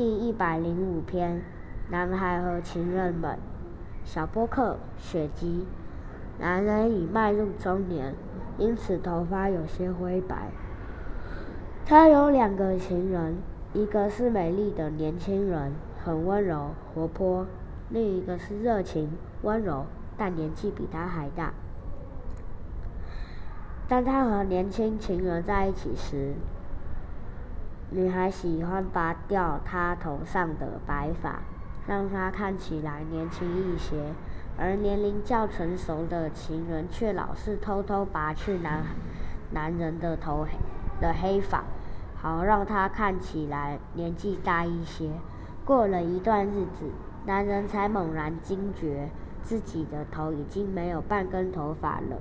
第一百零五篇：男孩和情人们。小波克，雪姬。男人已迈入中年，因此头发有些灰白。他有两个情人，一个是美丽的年轻人，很温柔活泼；另一个是热情温柔，但年纪比他还大。当他和年轻情人在一起时，女孩喜欢拔掉她头上的白发，让她看起来年轻一些；而年龄较成熟的情人却老是偷偷拔去男男人的头的黑发，好让他看起来年纪大一些。过了一段日子，男人才猛然惊觉自己的头已经没有半根头发了。